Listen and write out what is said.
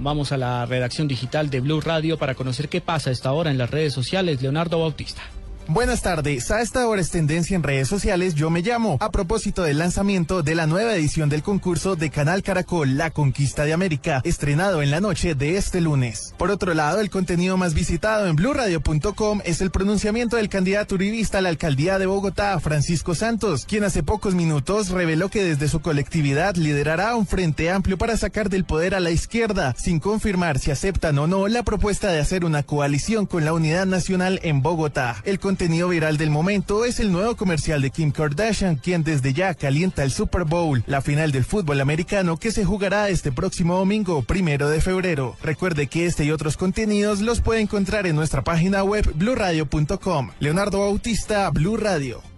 Vamos a la redacción digital de Blue Radio para conocer qué pasa a esta hora en las redes sociales. Leonardo Bautista. Buenas tardes. A esta hora es tendencia en redes sociales Yo Me Llamo, a propósito del lanzamiento de la nueva edición del concurso de Canal Caracol La Conquista de América, estrenado en la noche de este lunes. Por otro lado, el contenido más visitado en blurradio.com es el pronunciamiento del candidato uribista a la alcaldía de Bogotá, Francisco Santos, quien hace pocos minutos reveló que desde su colectividad liderará un frente amplio para sacar del poder a la izquierda, sin confirmar si aceptan o no la propuesta de hacer una coalición con la Unidad Nacional en Bogotá. El contenido viral del momento es el nuevo comercial de Kim Kardashian, quien desde ya calienta el Super Bowl, la final del fútbol americano que se jugará este próximo domingo, primero de febrero. Recuerde que este y otros contenidos los puede encontrar en nuestra página web blurradio.com. Leonardo Bautista, Blue Radio.